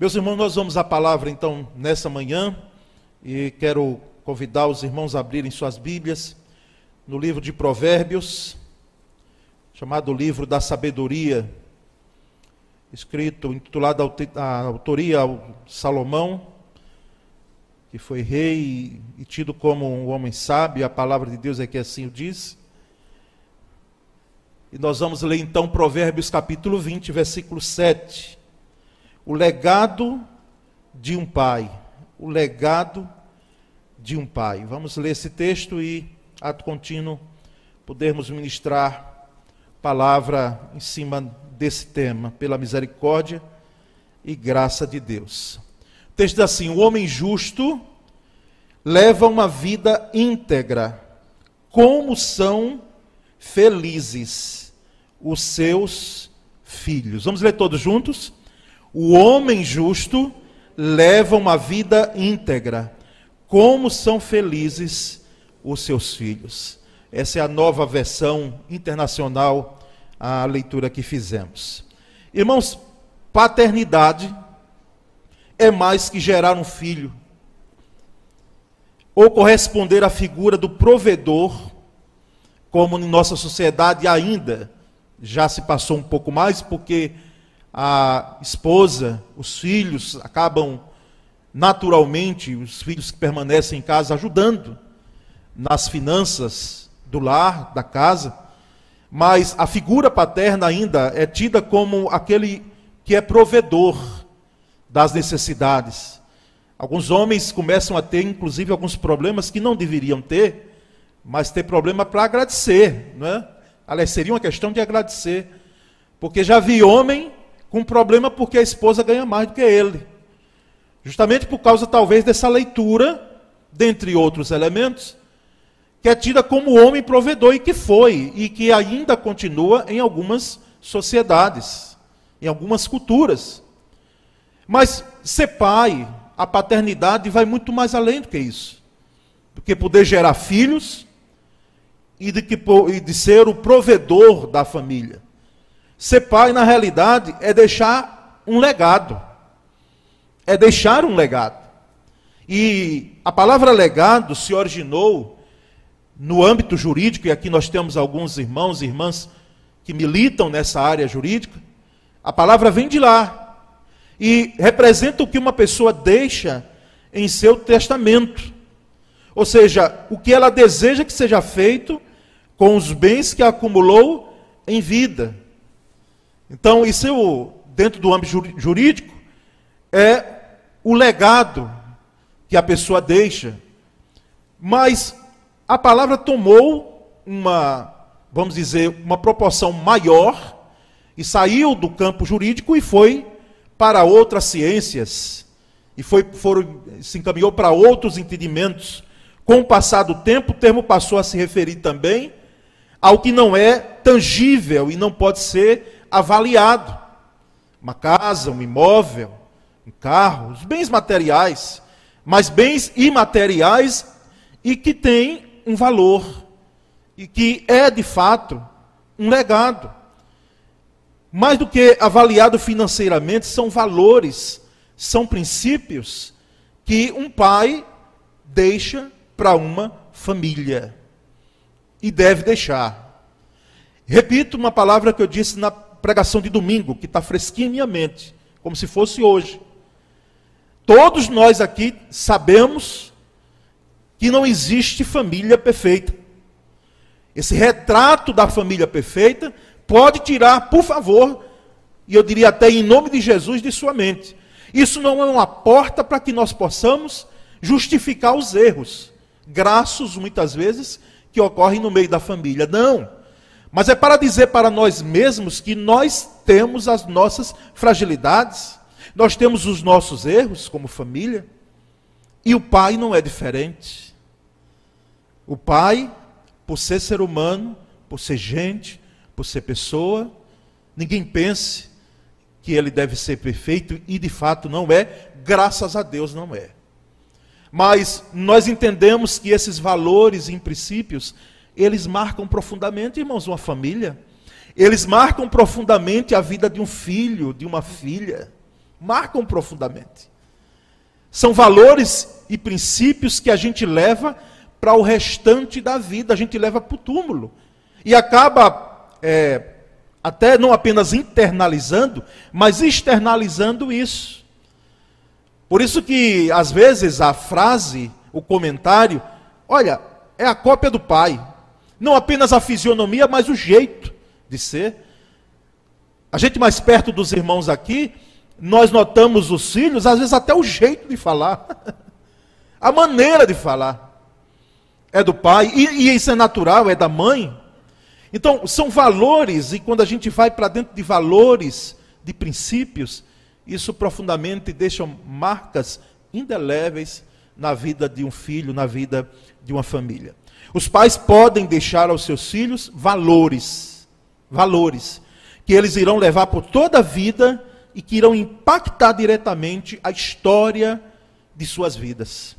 Meus irmãos, nós vamos à palavra então nessa manhã e quero convidar os irmãos a abrirem suas Bíblias no livro de Provérbios, chamado Livro da Sabedoria, escrito, intitulado a autoria ao Salomão, que foi rei e tido como um homem sábio, a palavra de Deus é que assim o diz. E nós vamos ler então Provérbios capítulo 20, versículo 7. O legado de um pai. O legado de um pai. Vamos ler esse texto e, ato contínuo, podermos ministrar palavra em cima desse tema, pela misericórdia e graça de Deus. O texto diz assim: O homem justo leva uma vida íntegra, como são felizes os seus filhos. Vamos ler todos juntos? O homem justo leva uma vida íntegra. Como são felizes os seus filhos. Essa é a nova versão internacional, a leitura que fizemos. Irmãos, paternidade é mais que gerar um filho, ou corresponder à figura do provedor, como em nossa sociedade ainda já se passou um pouco mais, porque a esposa, os filhos acabam naturalmente, os filhos que permanecem em casa ajudando nas finanças do lar, da casa, mas a figura paterna ainda é tida como aquele que é provedor das necessidades. Alguns homens começam a ter, inclusive, alguns problemas que não deveriam ter, mas ter problema para agradecer, não é? Aliás, seria uma questão de agradecer. Porque já vi homem com problema porque a esposa ganha mais do que ele. Justamente por causa, talvez, dessa leitura, dentre outros elementos, que é tida como homem provedor e que foi, e que ainda continua em algumas sociedades, em algumas culturas. Mas ser pai, a paternidade vai muito mais além do que isso. Do que poder gerar filhos, e de, que, e de ser o provedor da família. Ser pai, na realidade, é deixar um legado. É deixar um legado. E a palavra legado se originou no âmbito jurídico, e aqui nós temos alguns irmãos e irmãs que militam nessa área jurídica. A palavra vem de lá. E representa o que uma pessoa deixa em seu testamento. Ou seja, o que ela deseja que seja feito com os bens que acumulou em vida. Então, isso dentro do âmbito jurídico é o legado que a pessoa deixa. Mas a palavra tomou uma, vamos dizer, uma proporção maior e saiu do campo jurídico e foi para outras ciências e foi, foram, se encaminhou para outros entendimentos. Com o passar do tempo, o termo passou a se referir também ao que não é tangível e não pode ser avaliado. Uma casa, um imóvel, um carro, os bens materiais, mas bens imateriais e que têm um valor e que é de fato um legado. Mais do que avaliado financeiramente, são valores, são princípios que um pai deixa para uma família e deve deixar. Repito uma palavra que eu disse na pregação de domingo, que está fresquinha em minha mente, como se fosse hoje. Todos nós aqui sabemos que não existe família perfeita. Esse retrato da família perfeita pode tirar, por favor, e eu diria até em nome de Jesus, de sua mente. Isso não é uma porta para que nós possamos justificar os erros, graços muitas vezes que ocorrem no meio da família. Não. Mas é para dizer para nós mesmos que nós temos as nossas fragilidades, nós temos os nossos erros como família, e o pai não é diferente. O pai, por ser ser humano, por ser gente, por ser pessoa, ninguém pense que ele deve ser perfeito, e de fato não é, graças a Deus não é. Mas nós entendemos que esses valores e princípios, eles marcam profundamente, irmãos, uma família. Eles marcam profundamente a vida de um filho, de uma filha, marcam profundamente. São valores e princípios que a gente leva para o restante da vida, a gente leva para o túmulo. E acaba é, até não apenas internalizando, mas externalizando isso. Por isso que, às vezes, a frase, o comentário, olha, é a cópia do pai. Não apenas a fisionomia, mas o jeito de ser. A gente mais perto dos irmãos aqui, nós notamos os filhos, às vezes até o jeito de falar, a maneira de falar. É do pai, e, e isso é natural, é da mãe. Então, são valores, e quando a gente vai para dentro de valores, de princípios, isso profundamente deixa marcas indeléveis na vida de um filho, na vida de uma família. Os pais podem deixar aos seus filhos valores, valores, que eles irão levar por toda a vida e que irão impactar diretamente a história de suas vidas.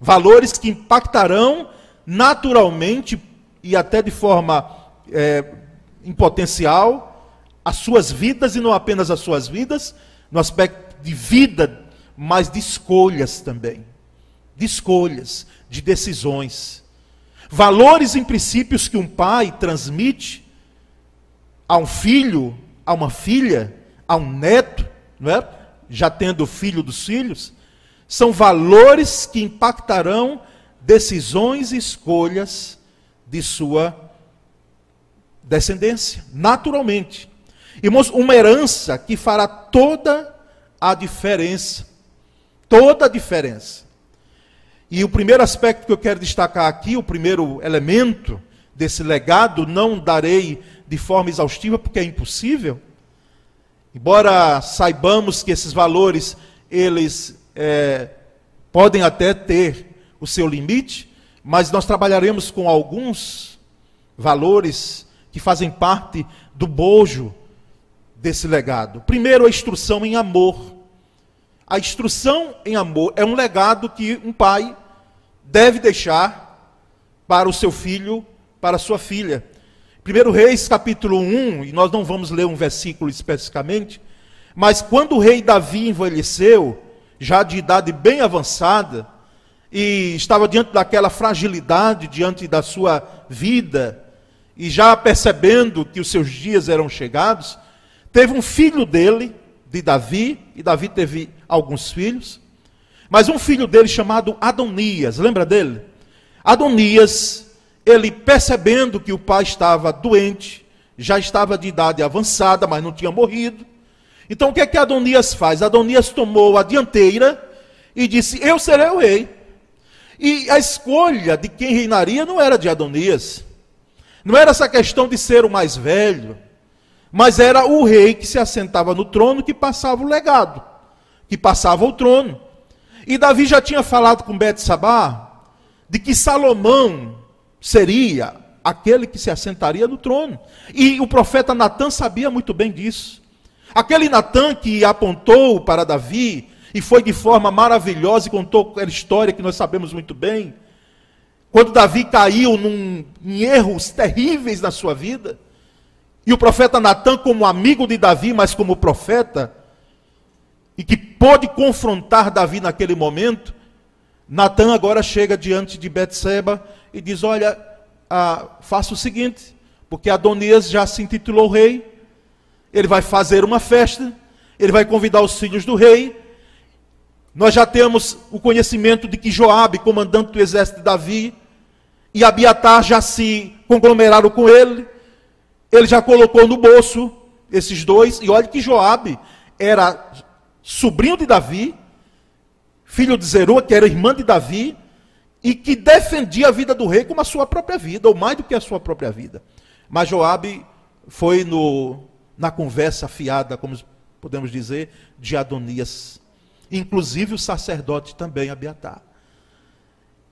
Valores que impactarão naturalmente e até de forma é, em potencial as suas vidas e não apenas as suas vidas, no aspecto de vida, mas de escolhas também. De escolhas, de decisões. Valores e princípios que um pai transmite a um filho, a uma filha, a um neto, não é? já tendo filho dos filhos, são valores que impactarão decisões e escolhas de sua descendência, naturalmente. Irmãos, uma herança que fará toda a diferença. Toda a diferença. E o primeiro aspecto que eu quero destacar aqui, o primeiro elemento desse legado, não darei de forma exaustiva porque é impossível. Embora saibamos que esses valores, eles é, podem até ter o seu limite, mas nós trabalharemos com alguns valores que fazem parte do bojo desse legado. Primeiro, a instrução em amor. A instrução em amor é um legado que um pai deve deixar para o seu filho, para a sua filha. Primeiro Reis, capítulo 1, e nós não vamos ler um versículo especificamente, mas quando o rei Davi envelheceu, já de idade bem avançada, e estava diante daquela fragilidade, diante da sua vida, e já percebendo que os seus dias eram chegados, teve um filho dele, de Davi, e Davi teve alguns filhos, mas um filho dele chamado Adonias, lembra dele? Adonias, ele percebendo que o pai estava doente, já estava de idade avançada, mas não tinha morrido. Então o que é que Adonias faz? Adonias tomou a dianteira e disse: Eu serei o rei. E a escolha de quem reinaria não era de Adonias. Não era essa questão de ser o mais velho, mas era o rei que se assentava no trono que passava o legado, que passava o trono. E Davi já tinha falado com Betsabá de que Salomão seria aquele que se assentaria no trono. E o profeta Natan sabia muito bem disso. Aquele Natan que apontou para Davi e foi de forma maravilhosa e contou aquela história que nós sabemos muito bem, quando Davi caiu num, em erros terríveis na sua vida, e o profeta Natan, como amigo de Davi, mas como profeta, e que pôde confrontar Davi naquele momento, Natan agora chega diante de Betseba e diz: Olha, ah, faça o seguinte, porque Adonias já se intitulou rei, ele vai fazer uma festa, ele vai convidar os filhos do rei. Nós já temos o conhecimento de que Joabe, comandante do exército de Davi, e Abiatar já se conglomeraram com ele. Ele já colocou no bolso esses dois. E olha que Joabe era sobrinho de Davi, filho de Zeruá, que era irmã de Davi, e que defendia a vida do rei como a sua própria vida, ou mais do que a sua própria vida. Mas Joabe foi no, na conversa fiada, como podemos dizer, de Adonias. Inclusive o sacerdote também, Abiatar.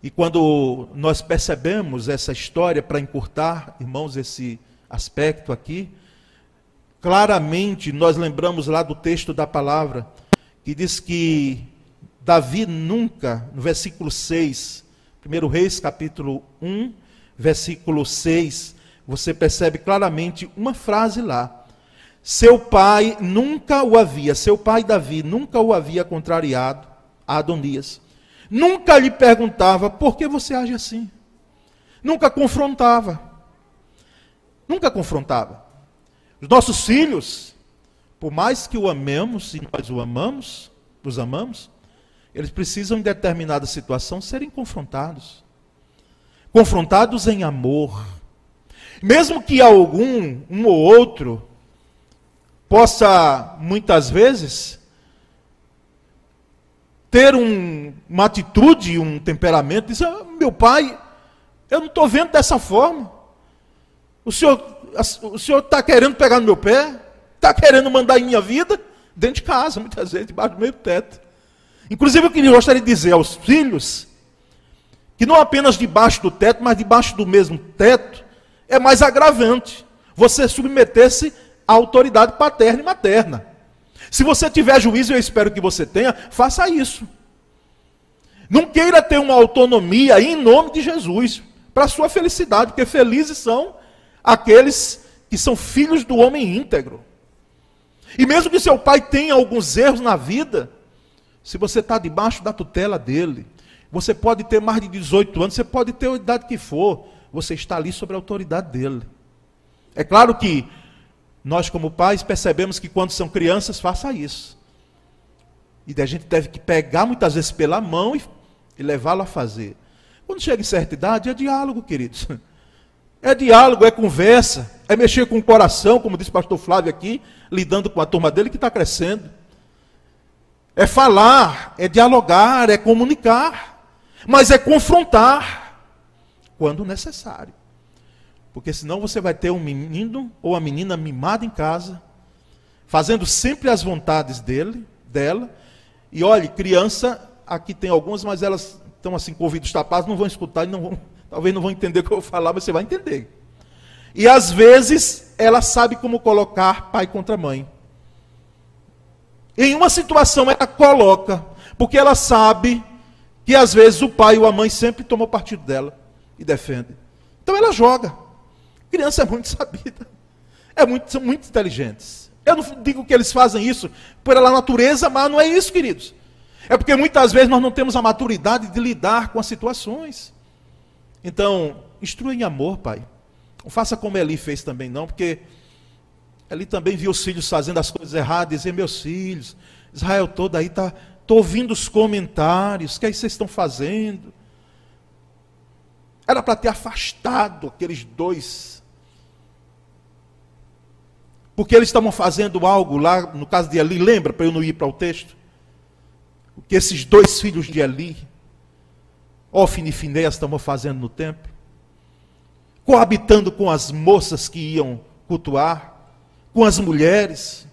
E quando nós percebemos essa história, para encurtar, irmãos, esse aspecto aqui, claramente nós lembramos lá do texto da palavra, que diz que Davi nunca, no versículo 6, 1 Reis capítulo 1, versículo 6, você percebe claramente uma frase lá. seu pai nunca o havia, seu pai Davi nunca o havia contrariado a Adonias. Nunca lhe perguntava por que você age assim. Nunca confrontava. Nunca confrontava. Os nossos filhos, por mais que o amemos e nós o amamos, os amamos, eles precisam em determinada situação serem confrontados. Confrontados em amor. Mesmo que algum, um ou outro, possa, muitas vezes, ter um, uma atitude, um temperamento, dizer, ah, meu pai, eu não estou vendo dessa forma. O senhor o senhor está querendo pegar no meu pé? Está querendo mandar em minha vida? Dentro de casa, muitas vezes, debaixo do meio teto. Inclusive, eu gostaria de dizer aos filhos que não apenas debaixo do teto, mas debaixo do mesmo teto, é mais agravante você submeter-se a autoridade paterna e materna. Se você tiver juízo, eu espero que você tenha, faça isso. Não queira ter uma autonomia em nome de Jesus, para a sua felicidade, porque felizes são aqueles que são filhos do homem íntegro. E mesmo que seu pai tenha alguns erros na vida, se você está debaixo da tutela dele, você pode ter mais de 18 anos, você pode ter a idade que for, você está ali sob a autoridade dele. É claro que nós, como pais, percebemos que quando são crianças, faça isso. E a gente deve que pegar muitas vezes pela mão e, e levá-lo a fazer. Quando chega em certa idade, é diálogo, queridos. É diálogo, é conversa, é mexer com o coração, como disse o pastor Flávio aqui, lidando com a turma dele que está crescendo. É falar, é dialogar, é comunicar, mas é confrontar quando necessário. Porque senão você vai ter um menino ou uma menina mimada em casa, fazendo sempre as vontades dele, dela. E olhe, criança, aqui tem algumas, mas elas estão assim com ouvidos tapados, não vão escutar e não vão, talvez não vão entender o que eu vou falar, mas você vai entender. E às vezes ela sabe como colocar pai contra mãe. Em uma situação ela coloca, porque ela sabe que às vezes o pai ou a mãe sempre tomou partido dela e defende. Então ela joga. Criança é muito sabida. É muito, são muito inteligentes. Eu não digo que eles fazem isso pela natureza, mas não é isso, queridos. É porque muitas vezes nós não temos a maturidade de lidar com as situações. Então, instrua em amor, pai. Não faça como Eli fez também, não, porque Eli também viu os filhos fazendo as coisas erradas, dizer, meus filhos, Israel todo aí está. Estou ouvindo os comentários, o que aí vocês estão fazendo? Era para ter afastado aqueles dois porque eles estavam fazendo algo lá, no caso de Eli, lembra, para eu não ir para o texto? O que esses dois filhos de Eli, Ofni e Finéas, estavam fazendo no templo? Coabitando com as moças que iam cultuar, com as mulheres,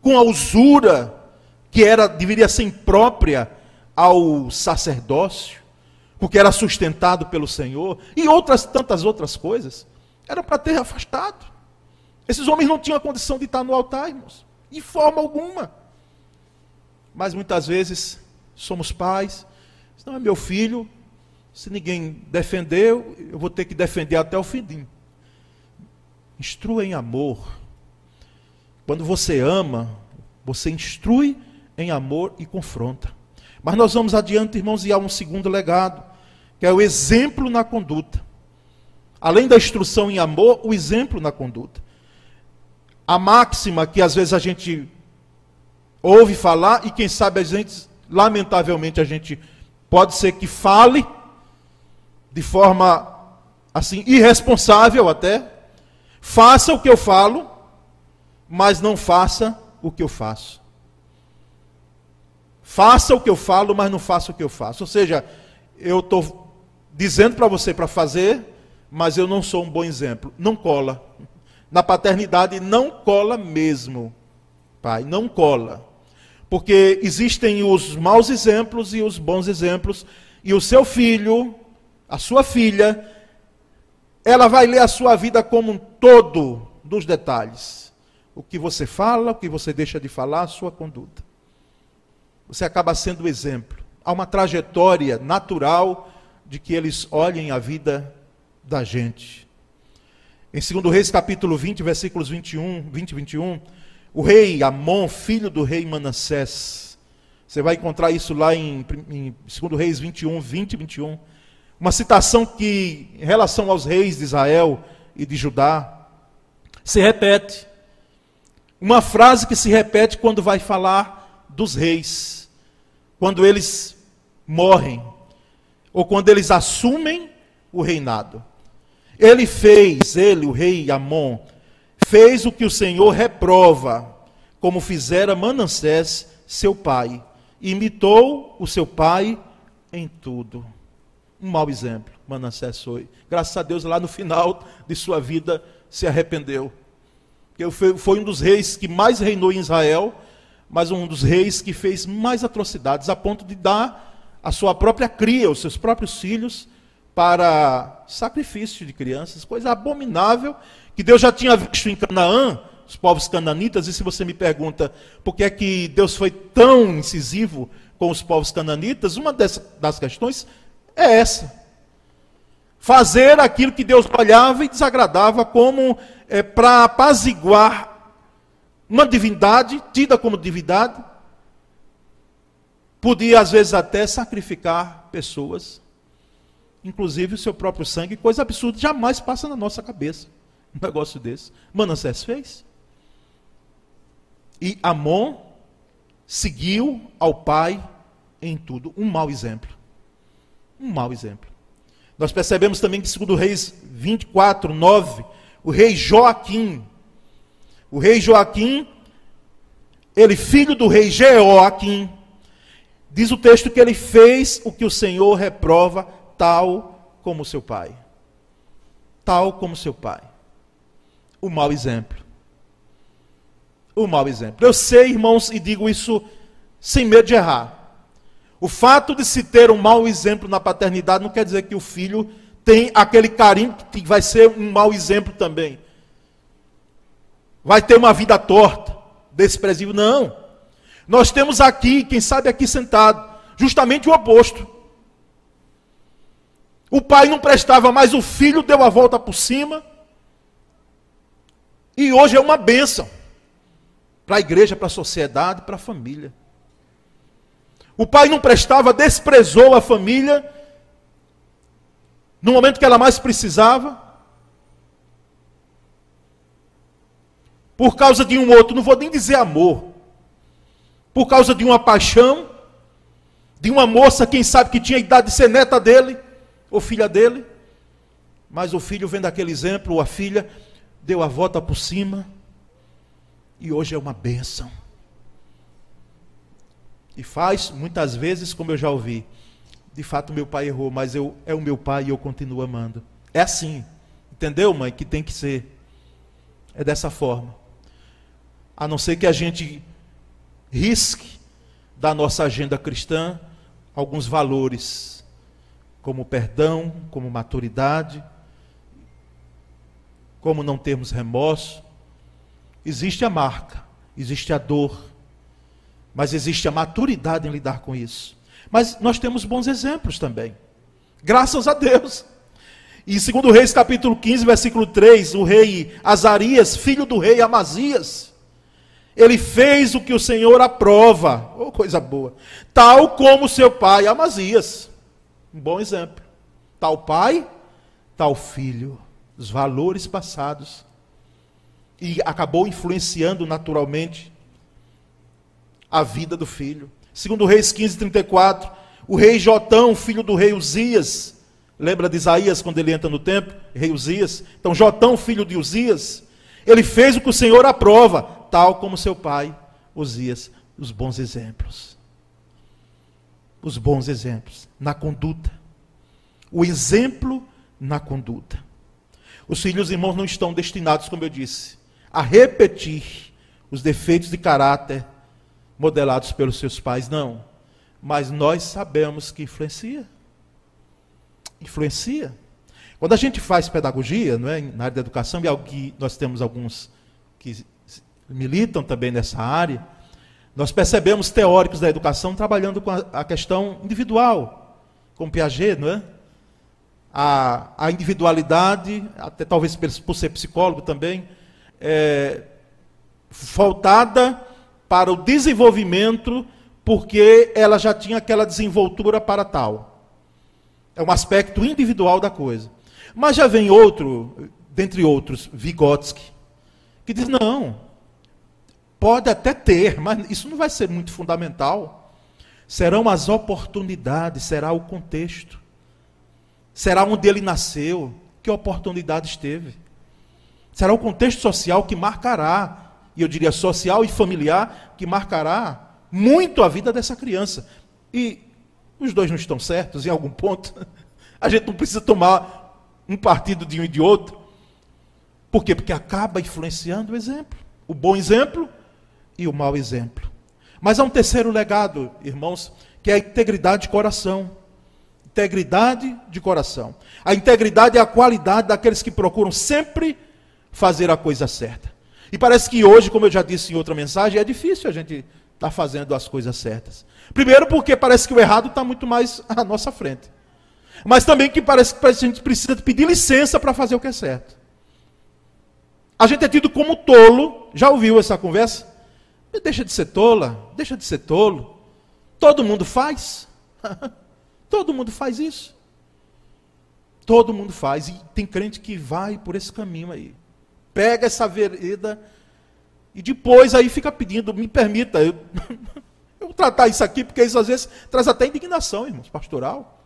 com a usura que era deveria ser imprópria ao sacerdócio, porque era sustentado pelo Senhor, e outras tantas outras coisas. Era para ter afastado. Esses homens não tinham a condição de estar no altar, irmãos, de forma alguma. Mas muitas vezes somos pais, não é meu filho, se ninguém defendeu, eu vou ter que defender até o fim. Instrua em amor. Quando você ama, você instrui em amor e confronta. Mas nós vamos adiante, irmãos, e há um segundo legado, que é o exemplo na conduta. Além da instrução em amor, o exemplo na conduta a máxima que às vezes a gente ouve falar e quem sabe a gente, lamentavelmente, a gente pode ser que fale de forma assim irresponsável até. Faça o que eu falo, mas não faça o que eu faço. Faça o que eu falo, mas não faça o que eu faço. Ou seja, eu estou dizendo para você para fazer, mas eu não sou um bom exemplo. Não cola na paternidade não cola mesmo, pai, não cola. Porque existem os maus exemplos e os bons exemplos, e o seu filho, a sua filha, ela vai ler a sua vida como um todo dos detalhes. O que você fala, o que você deixa de falar, a sua conduta. Você acaba sendo o exemplo. Há uma trajetória natural de que eles olhem a vida da gente. Em 2 Reis capítulo 20, versículos 21, 20 e 21, o rei Amon, filho do rei Manassés. Você vai encontrar isso lá em, em 2 Reis 21, 20 e 21. Uma citação que, em relação aos reis de Israel e de Judá, se repete. Uma frase que se repete quando vai falar dos reis, quando eles morrem, ou quando eles assumem o reinado. Ele fez, ele, o rei Amon, fez o que o Senhor reprova, como fizera Manassés, seu pai. Imitou o seu pai em tudo. Um mau exemplo, Manassés foi. Graças a Deus, lá no final de sua vida, se arrependeu. Foi um dos reis que mais reinou em Israel, mas um dos reis que fez mais atrocidades, a ponto de dar a sua própria cria, os seus próprios filhos, para sacrifício de crianças, coisa abominável que Deus já tinha visto em Canaã, os povos cananitas, e se você me pergunta por que é que Deus foi tão incisivo com os povos cananitas, uma das questões é essa. Fazer aquilo que Deus olhava e desagradava como é, para apaziguar uma divindade, tida como divindade, podia às vezes até sacrificar pessoas inclusive o seu próprio sangue, coisa absurda, jamais passa na nossa cabeça um negócio desse. Manassés fez. E Amon seguiu ao pai em tudo. Um mau exemplo. Um mau exemplo. Nós percebemos também que, segundo Reis 24, 9, o rei Joaquim, o rei Joaquim, ele filho do rei Jeoaquim, diz o texto que ele fez o que o Senhor reprova tal como seu pai. Tal como seu pai. O mau exemplo. O mau exemplo. Eu sei, irmãos, e digo isso sem medo de errar. O fato de se ter um mau exemplo na paternidade não quer dizer que o filho tem aquele carinho que vai ser um mau exemplo também. Vai ter uma vida torta, desprezível. Não. Nós temos aqui, quem sabe aqui sentado, justamente o oposto. O pai não prestava, mas o filho deu a volta por cima. E hoje é uma bênção para a igreja, para a sociedade, para a família. O pai não prestava, desprezou a família no momento que ela mais precisava. Por causa de um outro, não vou nem dizer amor. Por causa de uma paixão, de uma moça, quem sabe que tinha idade de ser neta dele ou filha dele. Mas o filho, vendo aquele exemplo, ou a filha, deu a volta por cima. E hoje é uma bênção. E faz, muitas vezes, como eu já ouvi, de fato meu pai errou, mas eu, é o meu pai e eu continuo amando. É assim. Entendeu, mãe? Que tem que ser. É dessa forma. A não ser que a gente risque da nossa agenda cristã alguns valores como perdão, como maturidade, como não termos remorso. Existe a marca, existe a dor, mas existe a maturidade em lidar com isso. Mas nós temos bons exemplos também. Graças a Deus. E segundo Reis capítulo 15, versículo 3, o rei Azarias, filho do rei Amazias, ele fez o que o Senhor aprova, oh, coisa boa, tal como seu pai Amazias. Um bom exemplo. Tal pai, tal filho. Os valores passados. E acabou influenciando naturalmente a vida do filho. Segundo Reis 15, 34, o rei Jotão, filho do rei Uzias, lembra de Isaías quando ele entra no templo? Rei Uzias. Então, Jotão, filho de Uzias, ele fez o que o Senhor aprova, tal como seu pai, Uzias, os bons exemplos os bons exemplos na conduta. O exemplo na conduta. Os filhos e irmãos não estão destinados, como eu disse, a repetir os defeitos de caráter modelados pelos seus pais, não. Mas nós sabemos que influencia. Influencia. Quando a gente faz pedagogia, não é, na área da educação, e é que nós temos alguns que militam também nessa área, nós percebemos teóricos da educação trabalhando com a, questão individual, com Piaget, não é? A, a individualidade, até talvez por ser psicólogo também, é, voltada para o desenvolvimento, porque ela já tinha aquela desenvoltura para tal. É um aspecto individual da coisa. Mas já vem outro, dentre outros, Vygotsky, que diz: não, pode até ter, mas isso não vai ser muito fundamental. Serão as oportunidades, será o contexto, será onde ele nasceu, que oportunidades teve. Será o contexto social que marcará, e eu diria social e familiar, que marcará muito a vida dessa criança. E os dois não estão certos em algum ponto. A gente não precisa tomar um partido de um e de outro. Por quê? Porque acaba influenciando o exemplo. O bom exemplo e o mau exemplo. Mas há um terceiro legado, irmãos, que é a integridade de coração. Integridade de coração. A integridade é a qualidade daqueles que procuram sempre fazer a coisa certa. E parece que hoje, como eu já disse em outra mensagem, é difícil a gente estar tá fazendo as coisas certas. Primeiro, porque parece que o errado está muito mais à nossa frente. Mas também que parece que a gente precisa pedir licença para fazer o que é certo. A gente é tido como tolo. Já ouviu essa conversa? Deixa de ser tola, deixa de ser tolo. Todo mundo faz. Todo mundo faz isso. Todo mundo faz. E tem crente que vai por esse caminho aí. Pega essa vereda e depois aí fica pedindo, me permita, eu, eu tratar isso aqui, porque isso às vezes traz até indignação, irmãos, pastoral.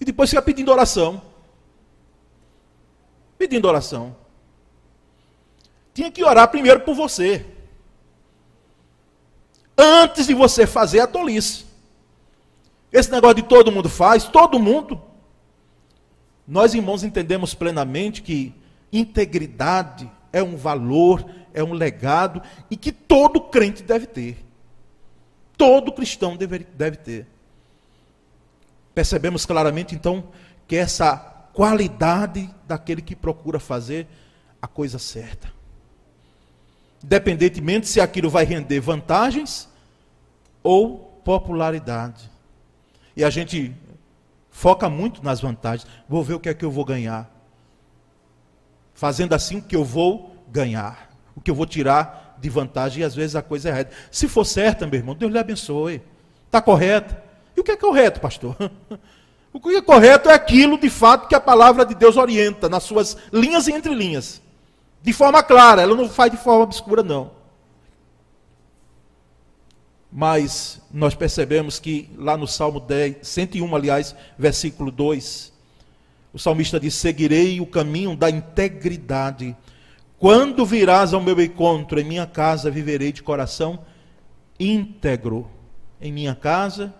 E depois fica pedindo oração pedindo oração. Tinha que orar primeiro por você. Antes de você fazer a tolice. Esse negócio de todo mundo faz, todo mundo. Nós, irmãos, entendemos plenamente que integridade é um valor, é um legado e que todo crente deve ter. Todo cristão deve, deve ter. Percebemos claramente, então, que essa qualidade daquele que procura fazer a coisa certa. Independentemente se aquilo vai render vantagens ou popularidade. E a gente foca muito nas vantagens. Vou ver o que é que eu vou ganhar. Fazendo assim o que eu vou ganhar. O que eu vou tirar de vantagem e às vezes a coisa é errada. Se for certa, meu irmão, Deus lhe abençoe. Está correto. E o que é correto, pastor? O que é correto é aquilo, de fato, que a palavra de Deus orienta, nas suas linhas e entrelinhas. De forma clara, ela não faz de forma obscura, não. Mas nós percebemos que lá no Salmo 10, 101, aliás, versículo 2, o salmista diz: Seguirei o caminho da integridade. Quando virás ao meu encontro, em minha casa viverei de coração íntegro. Em minha casa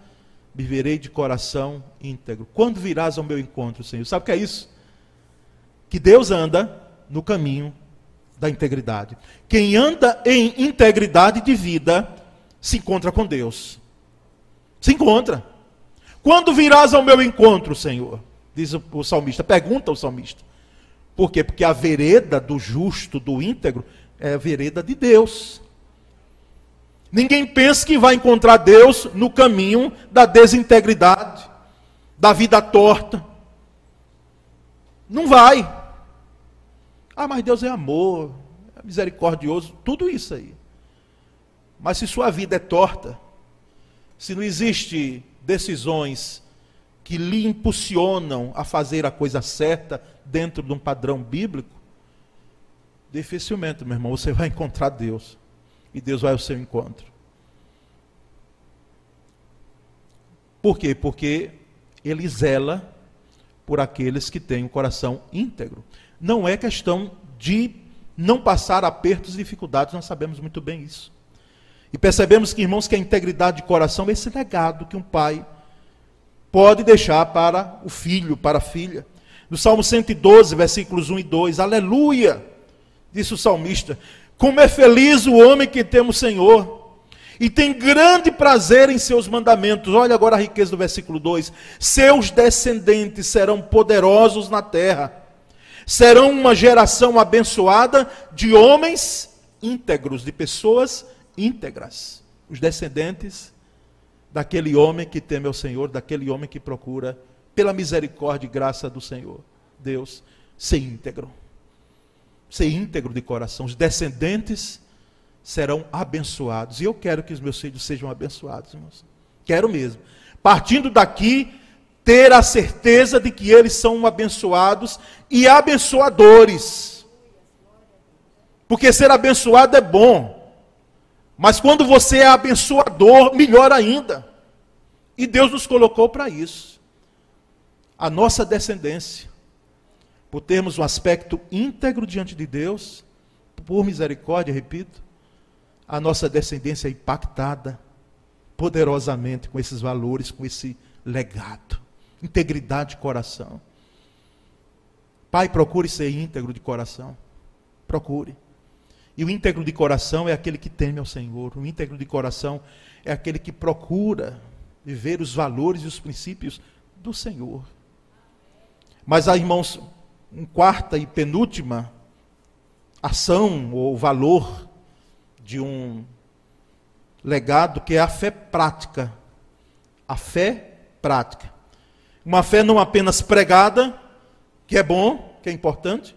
viverei de coração íntegro. Quando virás ao meu encontro, Senhor? Sabe o que é isso? Que Deus anda no caminho da integridade. Quem anda em integridade de vida se encontra com Deus. Se encontra. Quando virás ao meu encontro, Senhor? Diz o salmista. Pergunta o salmista. Por quê? Porque a vereda do justo, do íntegro, é a vereda de Deus. Ninguém pensa que vai encontrar Deus no caminho da desintegridade, da vida torta. Não vai. Ah, mas Deus é amor, é misericordioso, tudo isso aí. Mas se sua vida é torta, se não existe decisões que lhe impulsionam a fazer a coisa certa dentro de um padrão bíblico, dificilmente, meu irmão, você vai encontrar Deus e Deus vai ao seu encontro. Por quê? Porque ele zela por aqueles que têm o um coração íntegro. Não é questão de não passar apertos e dificuldades, nós sabemos muito bem isso. E percebemos que, irmãos, que a integridade de coração é esse legado que um pai pode deixar para o filho, para a filha. No Salmo 112, versículos 1 e 2, aleluia, disse o salmista, como é feliz o homem que tem o Senhor e tem grande prazer em seus mandamentos. Olha agora a riqueza do versículo 2: Seus descendentes serão poderosos na terra, serão uma geração abençoada de homens íntegros, de pessoas íntegras. Os descendentes daquele homem que teme ao Senhor, daquele homem que procura, pela misericórdia e graça do Senhor, Deus, ser íntegro ser íntegro de coração. Os descendentes serão abençoados. E eu quero que os meus filhos sejam abençoados, irmãos. Quero mesmo. Partindo daqui, ter a certeza de que eles são abençoados e abençoadores. Porque ser abençoado é bom. Mas quando você é abençoador, melhor ainda. E Deus nos colocou para isso. A nossa descendência, por termos um aspecto íntegro diante de Deus, por misericórdia, repito, a nossa descendência é impactada poderosamente com esses valores, com esse legado. Integridade de coração. Pai, procure ser íntegro de coração. Procure. E o íntegro de coração é aquele que teme ao Senhor. O íntegro de coração é aquele que procura viver os valores e os princípios do Senhor. Mas há, irmãos, uma quarta e penúltima ação ou valor de um legado que é a fé prática. A fé prática. Uma fé não apenas pregada, que é bom, que é importante,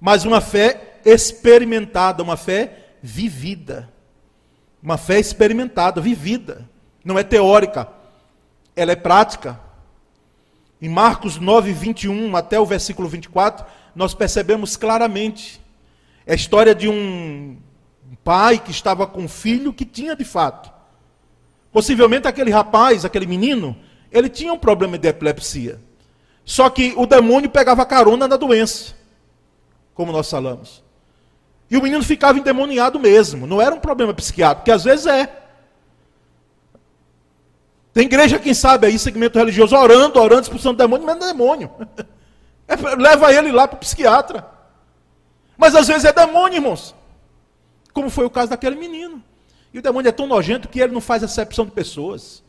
mas uma fé experimentada, uma fé vivida. Uma fé experimentada, vivida. Não é teórica, ela é prática. Em Marcos 9, 21 até o versículo 24, nós percebemos claramente a história de um pai que estava com um filho que tinha de fato. Possivelmente aquele rapaz, aquele menino, ele tinha um problema de epilepsia. Só que o demônio pegava carona na doença, como nós falamos. E o menino ficava endemoniado mesmo. Não era um problema psiquiátrico, que às vezes é. Tem igreja, quem sabe, aí, segmento religioso, orando, orando, expulsando demônio, mas não é demônio. É, leva ele lá para o psiquiatra. Mas às vezes é demônio, irmãos. Como foi o caso daquele menino. E o demônio é tão nojento que ele não faz acepção de pessoas.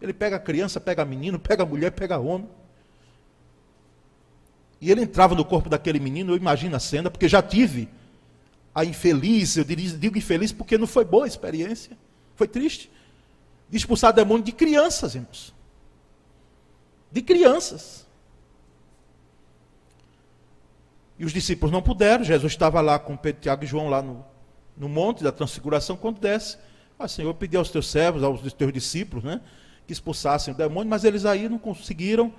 Ele pega criança, pega menino, pega mulher, pega homem. E ele entrava no corpo daquele menino, eu imagino a cena, porque já tive a infeliz, eu digo infeliz porque não foi boa a experiência. Foi triste de expulsar demônio de crianças, irmãos. De crianças. E os discípulos não puderam. Jesus estava lá com Pedro, Tiago e João lá no, no monte da transfiguração. Quando desce, ah, Senhor, pedi aos teus servos, aos teus discípulos, né, que expulsassem o demônio, mas eles aí não conseguiram.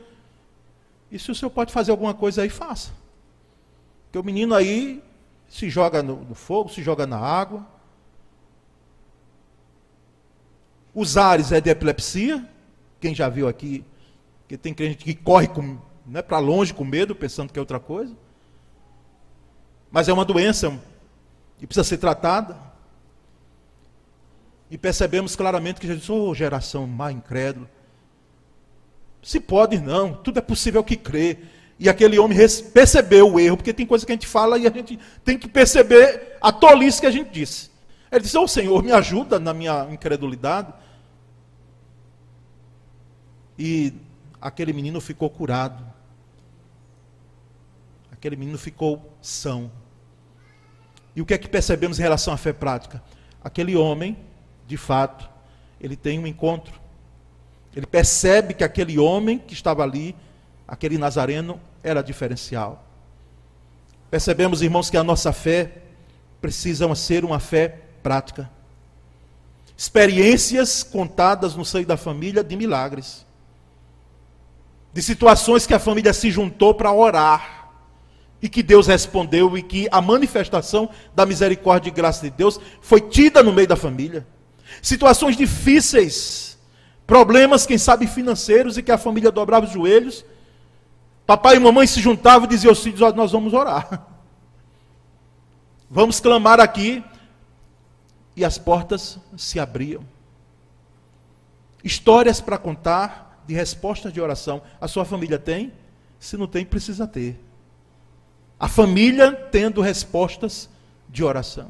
E se o Senhor pode fazer alguma coisa aí, faça. Porque o menino aí se joga no, no fogo, se joga na água. Os ares é de epilepsia. Quem já viu aqui, que tem gente que corre né, para longe com medo, pensando que é outra coisa. Mas é uma doença que precisa ser tratada. E percebemos claramente que Jesus, oh, geração má incrédula. Se pode, não, tudo é possível que crê. E aquele homem percebeu o erro, porque tem coisa que a gente fala e a gente tem que perceber a tolice que a gente disse. Ele disse: Ô oh, Senhor, me ajuda na minha incredulidade. E aquele menino ficou curado. Aquele menino ficou são. E o que é que percebemos em relação à fé prática? Aquele homem, de fato, ele tem um encontro. Ele percebe que aquele homem que estava ali, aquele nazareno, era diferencial. Percebemos, irmãos, que a nossa fé precisa ser uma fé prática. Experiências contadas no seio da família de milagres de situações que a família se juntou para orar e que Deus respondeu e que a manifestação da misericórdia e graça de Deus foi tida no meio da família. Situações difíceis, problemas, quem sabe, financeiros e que a família dobrava os joelhos. Papai e mamãe se juntavam e diziam aos filhos: Nós vamos orar. Vamos clamar aqui. E as portas se abriam. Histórias para contar, de respostas de oração. A sua família tem? Se não tem, precisa ter. A família tendo respostas de oração.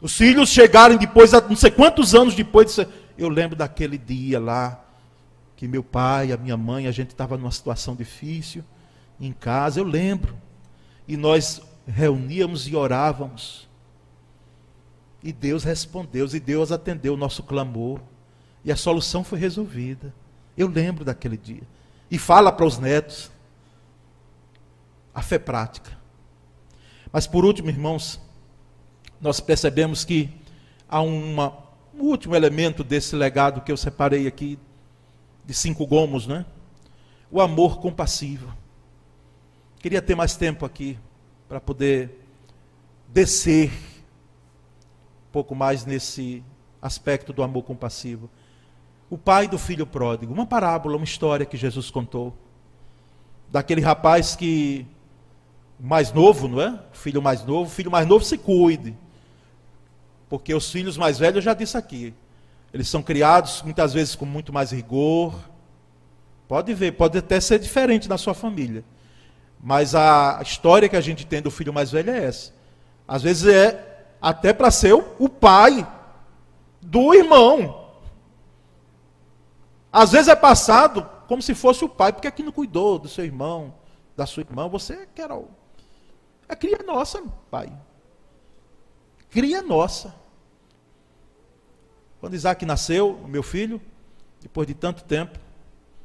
Os filhos chegarem depois, não sei quantos anos depois, eu lembro daquele dia lá, que meu pai, a minha mãe, a gente estava numa situação difícil, em casa, eu lembro. E nós reuníamos e orávamos. E Deus respondeu, e Deus atendeu o nosso clamor. E a solução foi resolvida. Eu lembro daquele dia. E fala para os netos. A fé prática. Mas por último, irmãos, nós percebemos que há uma, um último elemento desse legado que eu separei aqui, de cinco gomos, né? O amor compassivo. Queria ter mais tempo aqui para poder descer um pouco mais nesse aspecto do amor compassivo. O pai do filho pródigo, uma parábola, uma história que Jesus contou. Daquele rapaz que, mais novo, não é? Filho mais novo, filho mais novo se cuide. Porque os filhos mais velhos, eu já disse aqui, eles são criados muitas vezes com muito mais rigor. Pode ver, pode até ser diferente na sua família. Mas a história que a gente tem do filho mais velho é essa. Às vezes é até para ser o pai do irmão. Às vezes é passado como se fosse o pai, porque aqui não cuidou do seu irmão, da sua irmã, você que era o. É cria nossa, pai. Cria nossa. Quando Isaac nasceu, meu filho, depois de tanto tempo,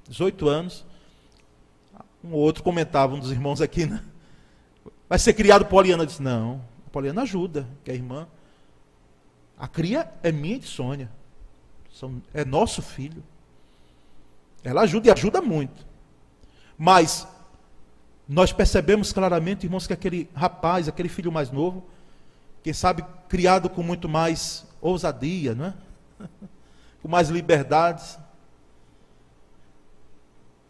18 anos, um ou outro comentava, um dos irmãos aqui, né? Vai ser criado Poliana. disse, não, Poliana ajuda, que é irmã. A cria é minha e de Sônia. São, é nosso filho. Ela ajuda e ajuda muito. Mas nós percebemos claramente, irmãos, que aquele rapaz, aquele filho mais novo, quem sabe criado com muito mais ousadia, não é? com mais liberdades.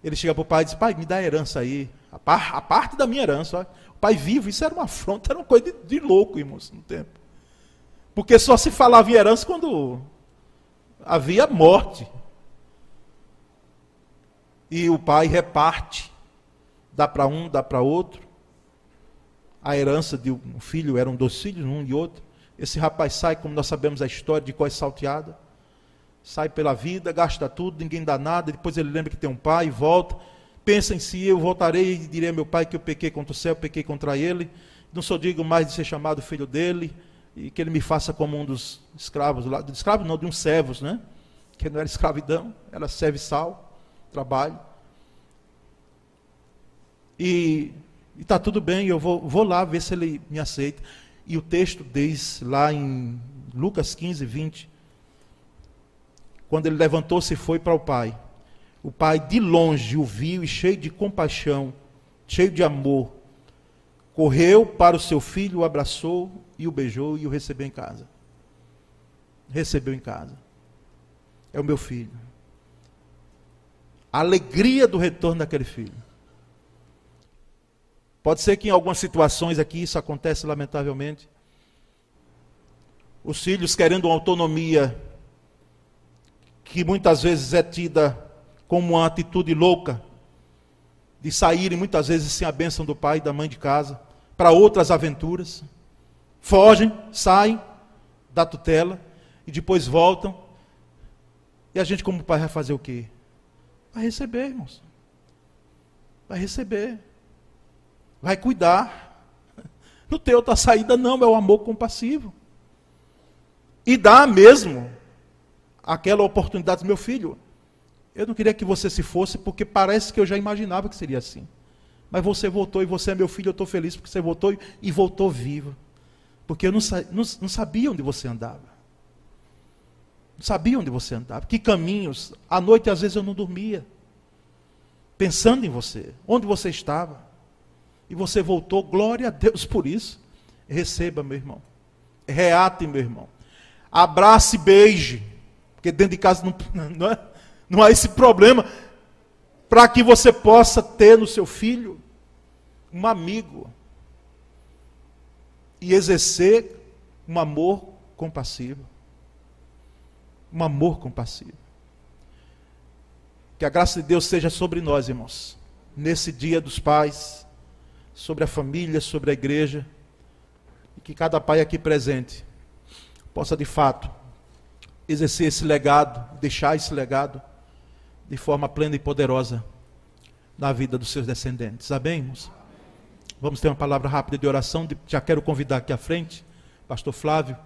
Ele chega para o pai e diz: Pai, me dá a herança aí. A, par, a parte da minha herança. O pai vivo, isso era uma afronta, era uma coisa de, de louco, irmãos, no tempo. Porque só se falava em herança quando havia morte e o pai reparte, dá para um, dá para outro. A herança de um filho eram dois filhos, um e outro. Esse rapaz sai, como nós sabemos a história, de coisa salteada. Sai pela vida, gasta tudo, ninguém dá nada. Depois ele lembra que tem um pai, volta. Pensa em si, eu voltarei e direi ao meu pai que eu pequei contra o céu, pequei contra ele. Não sou digo mais de ser chamado filho dele. E que ele me faça como um dos escravos, lá, escravo não, de uns servos, né? Que não era escravidão, era serviçal trabalho. E está tudo bem, eu vou, vou lá ver se ele me aceita. E o texto diz lá em Lucas 15, 20, quando ele levantou-se e foi para o pai. O pai de longe o viu e cheio de compaixão, cheio de amor, correu para o seu filho, o abraçou e o beijou e o recebeu em casa. Recebeu em casa. É o meu filho a alegria do retorno daquele filho. Pode ser que em algumas situações aqui isso acontece lamentavelmente. Os filhos querendo uma autonomia que muitas vezes é tida como uma atitude louca de saírem muitas vezes sem a bênção do pai e da mãe de casa para outras aventuras. Fogem, saem da tutela e depois voltam. E a gente como pai vai fazer o quê? Vai receber, irmãos. Vai receber. Vai cuidar. No teu outra saída não, é o amor compassivo. E dá mesmo aquela oportunidade, meu filho. Eu não queria que você se fosse, porque parece que eu já imaginava que seria assim. Mas você voltou e você é meu filho, eu estou feliz porque você voltou e voltou vivo. Porque eu não, não, não sabia onde você andava sabia onde você andava, que caminhos. À noite, às vezes, eu não dormia, pensando em você, onde você estava. E você voltou, glória a Deus por isso. Receba, meu irmão. Reate, meu irmão. Abrace e beije. Porque dentro de casa não, não, é, não há esse problema. Para que você possa ter no seu filho um amigo. E exercer um amor compassivo um amor compassivo. Que a graça de Deus seja sobre nós, irmãos, nesse dia dos pais, sobre a família, sobre a igreja, e que cada pai aqui presente possa de fato exercer esse legado, deixar esse legado de forma plena e poderosa na vida dos seus descendentes. Amém, irmãos? Vamos ter uma palavra rápida de oração. Já quero convidar aqui à frente, Pastor Flávio.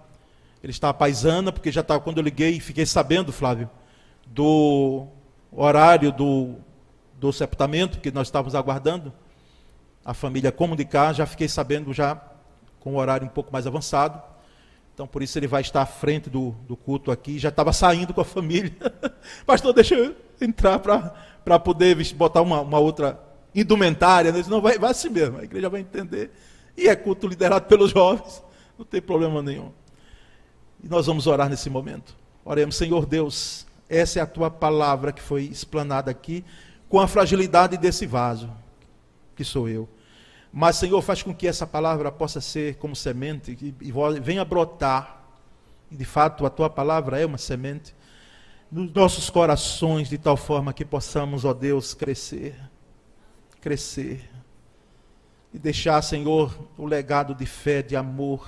Ele está paisana, porque já estava quando eu liguei e fiquei sabendo, Flávio, do horário do, do sepultamento que nós estávamos aguardando, a família comunicar, já fiquei sabendo já com um horário um pouco mais avançado. Então, por isso ele vai estar à frente do, do culto aqui. Já estava saindo com a família. Pastor, deixa eu entrar para poder botar uma, uma outra indumentária. Disse, não, vai, vai assim mesmo. A igreja vai entender. E é culto liderado pelos jovens. Não tem problema nenhum. E nós vamos orar nesse momento. Oremos, Senhor Deus, essa é a tua palavra que foi explanada aqui, com a fragilidade desse vaso, que sou eu. Mas, Senhor, faz com que essa palavra possa ser como semente e, e venha brotar. E de fato, a tua palavra é uma semente nos nossos corações, de tal forma que possamos, ó Deus, crescer. Crescer. E deixar, Senhor, o legado de fé, de amor,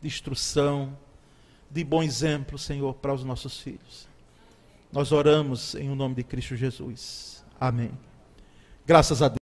de instrução, de bom exemplo, Senhor, para os nossos filhos. Nós oramos em o nome de Cristo Jesus. Amém. Graças a Deus.